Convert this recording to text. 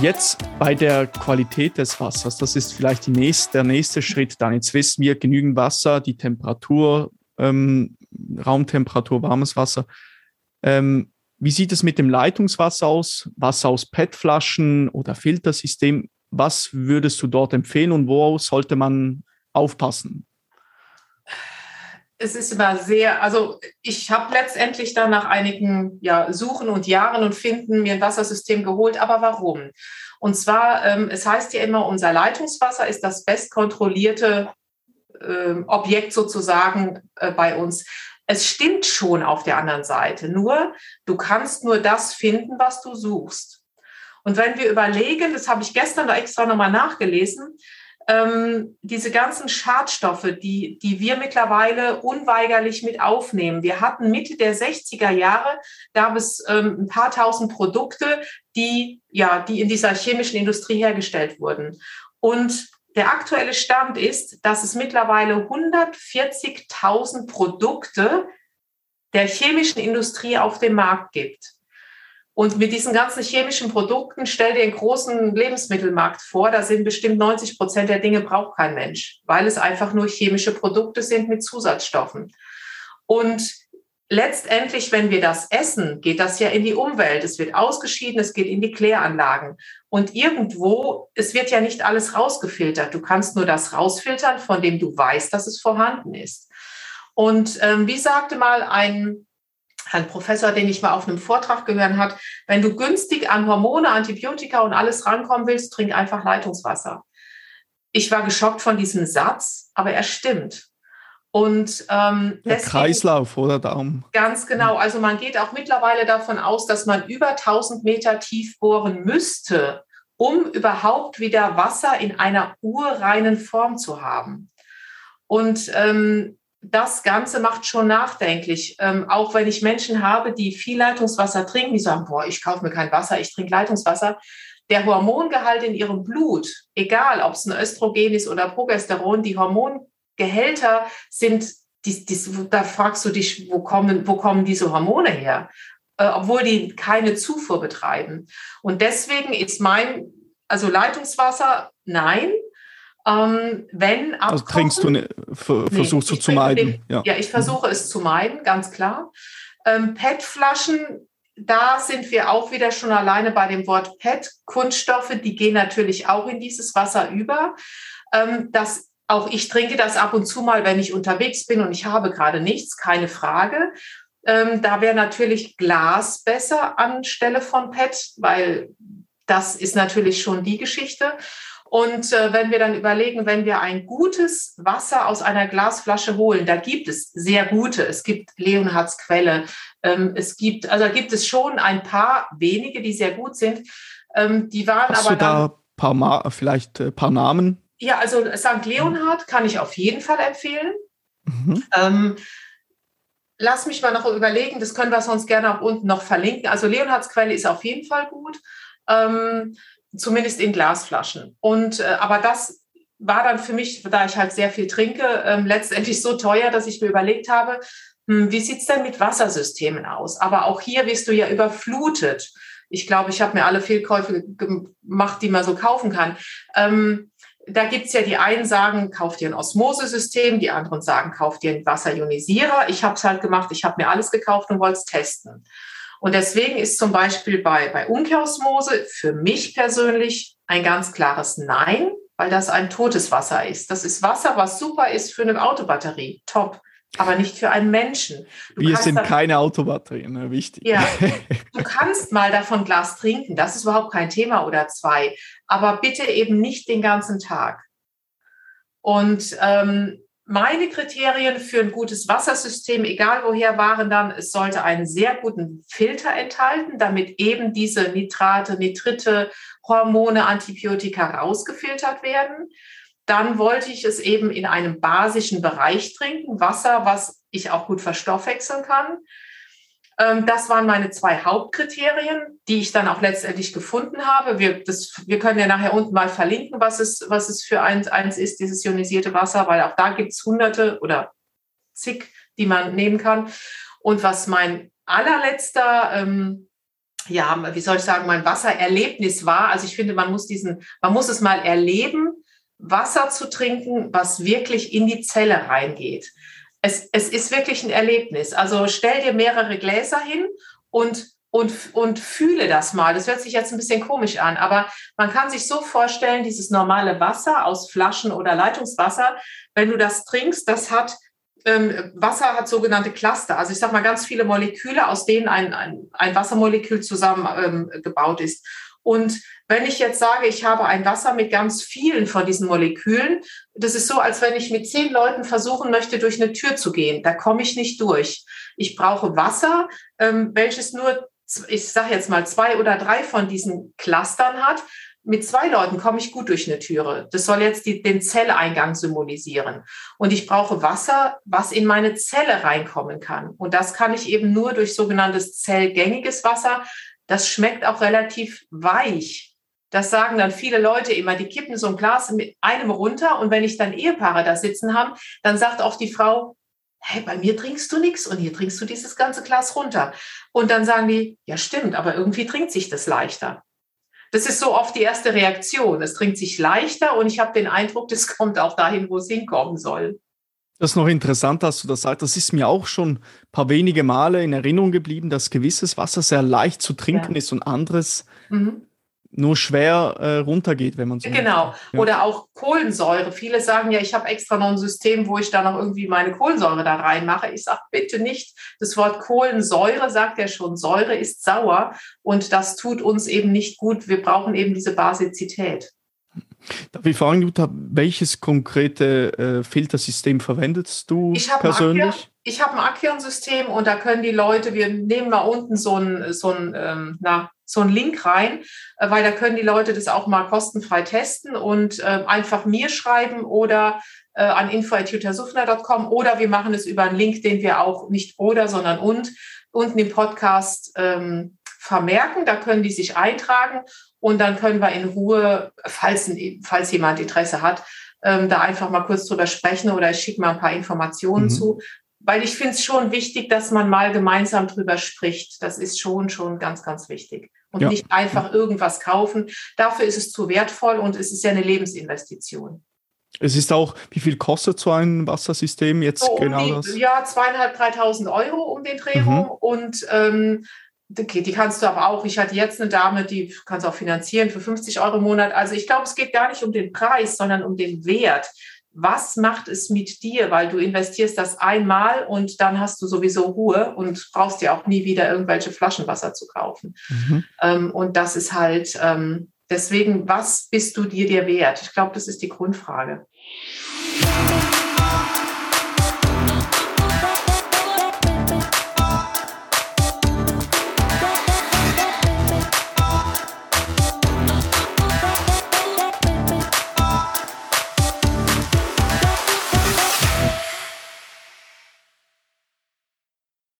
Jetzt bei der Qualität des Wassers, das ist vielleicht nächste, der nächste Schritt dann. Jetzt wissen wir genügend Wasser, die Temperatur, ähm, Raumtemperatur, warmes Wasser. Ähm, wie sieht es mit dem Leitungswasser aus? Wasser aus PET-Flaschen oder Filtersystem? Was würdest du dort empfehlen und wo sollte man aufpassen? Es ist immer sehr, also ich habe letztendlich dann nach einigen ja, Suchen und Jahren und Finden mir ein Wassersystem geholt. Aber warum? Und zwar, ähm, es heißt ja immer, unser Leitungswasser ist das bestkontrollierte äh, Objekt sozusagen äh, bei uns. Es stimmt schon auf der anderen Seite. Nur, du kannst nur das finden, was du suchst. Und wenn wir überlegen, das habe ich gestern da extra nochmal nachgelesen, ähm, diese ganzen Schadstoffe, die, die wir mittlerweile unweigerlich mit aufnehmen. Wir hatten Mitte der 60er Jahre, gab es ähm, ein paar tausend Produkte, die, ja, die in dieser chemischen Industrie hergestellt wurden. Und der aktuelle Stand ist, dass es mittlerweile 140.000 Produkte der chemischen Industrie auf dem Markt gibt. Und mit diesen ganzen chemischen Produkten stell dir einen großen Lebensmittelmarkt vor. Da sind bestimmt 90 Prozent der Dinge braucht kein Mensch, weil es einfach nur chemische Produkte sind mit Zusatzstoffen. Und letztendlich, wenn wir das essen, geht das ja in die Umwelt. Es wird ausgeschieden, es geht in die Kläranlagen. Und irgendwo, es wird ja nicht alles rausgefiltert. Du kannst nur das rausfiltern, von dem du weißt, dass es vorhanden ist. Und ähm, wie sagte mal ein ein Professor, den ich mal auf einem Vortrag gehört hat, wenn du günstig an Hormone, Antibiotika und alles rankommen willst, trink einfach Leitungswasser. Ich war geschockt von diesem Satz, aber er stimmt. Und ähm, der Kreislauf oder Daumen. Ganz genau. Also man geht auch mittlerweile davon aus, dass man über 1000 Meter tief bohren müsste, um überhaupt wieder Wasser in einer urreinen Form zu haben. Und ähm, das Ganze macht schon nachdenklich. Ähm, auch wenn ich Menschen habe, die viel Leitungswasser trinken, die sagen, boah, ich kaufe mir kein Wasser, ich trinke Leitungswasser. Der Hormongehalt in ihrem Blut, egal ob es ein Östrogen ist oder Progesteron, die Hormongehälter sind, die, die, da fragst du dich, wo kommen, wo kommen diese Hormone her? Äh, obwohl die keine Zufuhr betreiben. Und deswegen ist mein, also Leitungswasser, nein, ähm, wenn abkochen, also trinkst du, ne, versuchst nee, du zu meiden. Den, ja. ja. ich versuche mhm. es zu meiden, ganz klar. Ähm, PET-Flaschen, da sind wir auch wieder schon alleine bei dem Wort PET. Kunststoffe, die gehen natürlich auch in dieses Wasser über. Ähm, das, auch ich trinke das ab und zu mal, wenn ich unterwegs bin und ich habe gerade nichts, keine Frage. Ähm, da wäre natürlich Glas besser anstelle von PET, weil das ist natürlich schon die Geschichte. Und äh, wenn wir dann überlegen, wenn wir ein gutes Wasser aus einer Glasflasche holen, da gibt es sehr gute. Es gibt Leonhards Quelle. Ähm, es gibt, also gibt es schon ein paar wenige, die sehr gut sind. Ähm, die waren Hast aber du da paar Ma vielleicht ein äh, paar Namen? Ja, also St. Leonhard kann ich auf jeden Fall empfehlen. Mhm. Ähm, lass mich mal noch überlegen, das können wir sonst gerne auch unten noch verlinken. Also Leonhards Quelle ist auf jeden Fall gut. Ähm, zumindest in Glasflaschen. Und äh, aber das war dann für mich, da ich halt sehr viel trinke, ähm, letztendlich so teuer, dass ich mir überlegt habe, hm, wie sieht's denn mit Wassersystemen aus? Aber auch hier wirst du ja überflutet. Ich glaube, ich habe mir alle Fehlkäufe gemacht, die man so kaufen kann. Ähm, da gibt's ja die einen sagen, kauf dir ein Osmosesystem, die anderen sagen, kauf dir einen Wasserionisierer. Ich habe es halt gemacht, ich habe mir alles gekauft und wollte es testen. Und deswegen ist zum Beispiel bei, bei Umkehrosmose für mich persönlich ein ganz klares Nein, weil das ein totes Wasser ist. Das ist Wasser, was super ist für eine Autobatterie. Top. Aber nicht für einen Menschen. Du Wir sind keine Autobatterien, ne? wichtig. Ja, du kannst mal davon Glas trinken, das ist überhaupt kein Thema oder zwei, aber bitte eben nicht den ganzen Tag. Und ähm, meine Kriterien für ein gutes Wassersystem, egal woher, waren dann, es sollte einen sehr guten Filter enthalten, damit eben diese Nitrate, Nitrite, Hormone, Antibiotika rausgefiltert werden. Dann wollte ich es eben in einem basischen Bereich trinken, Wasser, was ich auch gut verstoffwechseln kann. Ähm, das waren meine zwei Hauptkriterien, die ich dann auch letztendlich gefunden habe. Wir, das, wir können ja nachher unten mal verlinken, was es, was es für eins, eins ist, dieses ionisierte Wasser, weil auch da gibt es hunderte oder zig, die man nehmen kann. Und was mein allerletzter ähm, ja, wie soll ich sagen, mein Wassererlebnis war. Also ich finde, man muss diesen, man muss es mal erleben, Wasser zu trinken, was wirklich in die Zelle reingeht. Es, es ist wirklich ein Erlebnis. Also stell dir mehrere Gläser hin und, und, und fühle das mal. Das hört sich jetzt ein bisschen komisch an, aber man kann sich so vorstellen, dieses normale Wasser aus Flaschen oder Leitungswasser, wenn du das trinkst, das hat ähm, Wasser hat sogenannte Cluster, also ich sage mal ganz viele Moleküle, aus denen ein, ein, ein Wassermolekül zusammengebaut ähm, ist. Und wenn ich jetzt sage, ich habe ein Wasser mit ganz vielen von diesen Molekülen, das ist so, als wenn ich mit zehn Leuten versuchen möchte, durch eine Tür zu gehen. Da komme ich nicht durch. Ich brauche Wasser, ähm, welches nur, ich sage jetzt mal, zwei oder drei von diesen Clustern hat mit zwei Leuten komme ich gut durch eine Türe. Das soll jetzt die, den Zelleingang symbolisieren. Und ich brauche Wasser, was in meine Zelle reinkommen kann. Und das kann ich eben nur durch sogenanntes zellgängiges Wasser. Das schmeckt auch relativ weich. Das sagen dann viele Leute immer, die kippen so ein Glas mit einem runter und wenn ich dann Ehepaare da sitzen haben, dann sagt auch die Frau, hey, bei mir trinkst du nichts und hier trinkst du dieses ganze Glas runter. Und dann sagen die, ja stimmt, aber irgendwie trinkt sich das leichter. Das ist so oft die erste Reaktion. Es trinkt sich leichter und ich habe den Eindruck, das kommt auch dahin, wo es hinkommen soll. Das ist noch interessant, dass du das sagst. Das ist mir auch schon ein paar wenige Male in Erinnerung geblieben, dass gewisses Wasser sehr leicht zu trinken ja. ist und anderes mhm nur schwer äh, runtergeht, wenn man so. Genau. Ja. Oder auch Kohlensäure. Viele sagen ja, ich habe extra noch ein System, wo ich da noch irgendwie meine Kohlensäure da reinmache. Ich sage bitte nicht. Das Wort Kohlensäure sagt ja schon, Säure ist sauer und das tut uns eben nicht gut. Wir brauchen eben diese Basizität. Darf ich fragen, Jutta, welches konkrete äh, Filtersystem verwendest du ich persönlich? Akia, ich habe ein Akion-System und da können die Leute, wir nehmen mal unten so ein, so ein ähm, na, so einen Link rein, äh, weil da können die Leute das auch mal kostenfrei testen und äh, einfach mir schreiben oder äh, an info.jutasufner.com oder wir machen es über einen Link, den wir auch nicht oder, sondern und unten im Podcast ähm, vermerken. Da können die sich eintragen und dann können wir in Ruhe, falls, falls jemand Interesse hat, ähm, da einfach mal kurz drüber sprechen oder ich schicke mal ein paar Informationen mhm. zu, weil ich finde es schon wichtig, dass man mal gemeinsam drüber spricht. Das ist schon, schon ganz, ganz wichtig und ja. nicht einfach irgendwas kaufen. Dafür ist es zu wertvoll und es ist ja eine Lebensinvestition. Es ist auch, wie viel kostet so ein Wassersystem jetzt so genau die, das? Ja, zweieinhalb, dreitausend Euro um den Dreh mhm. Und ähm, die, die, kannst du aber auch, ich hatte jetzt eine Dame, die kannst du auch finanzieren für 50 Euro im Monat. Also ich glaube, es geht gar nicht um den Preis, sondern um den Wert was macht es mit dir, weil du investierst das einmal und dann hast du sowieso Ruhe und brauchst dir auch nie wieder irgendwelche Flaschenwasser zu kaufen. Mhm. Ähm, und das ist halt ähm, deswegen, was bist du dir dir wert? Ich glaube, das ist die Grundfrage.